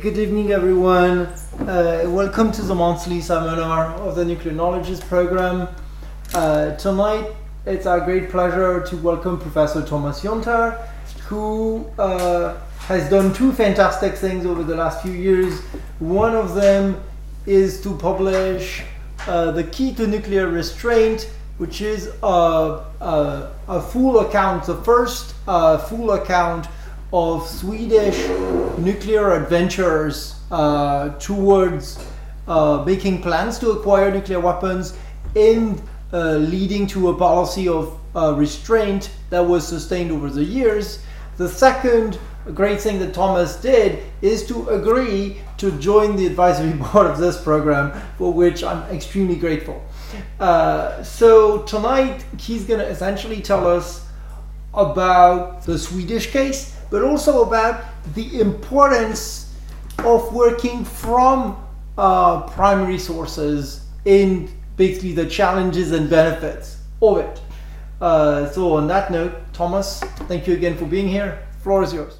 Good evening, everyone. Uh, welcome to the monthly seminar of the Nuclear Knowledges Program. Uh, tonight, it's our great pleasure to welcome Professor Thomas Jonter, who uh, has done two fantastic things over the last few years. One of them is to publish uh, The Key to Nuclear Restraint, which is a, a, a full account, the first uh, full account of Swedish nuclear adventures uh, towards uh, making plans to acquire nuclear weapons and uh, leading to a policy of uh, restraint that was sustained over the years. The second great thing that Thomas did is to agree to join the advisory board of this program, for which I'm extremely grateful. Uh, so tonight he's going to essentially tell us about the Swedish case but also about the importance of working from uh, primary sources in basically the challenges and benefits of it. Uh, so on that note, Thomas, thank you again for being here. Floor is yours.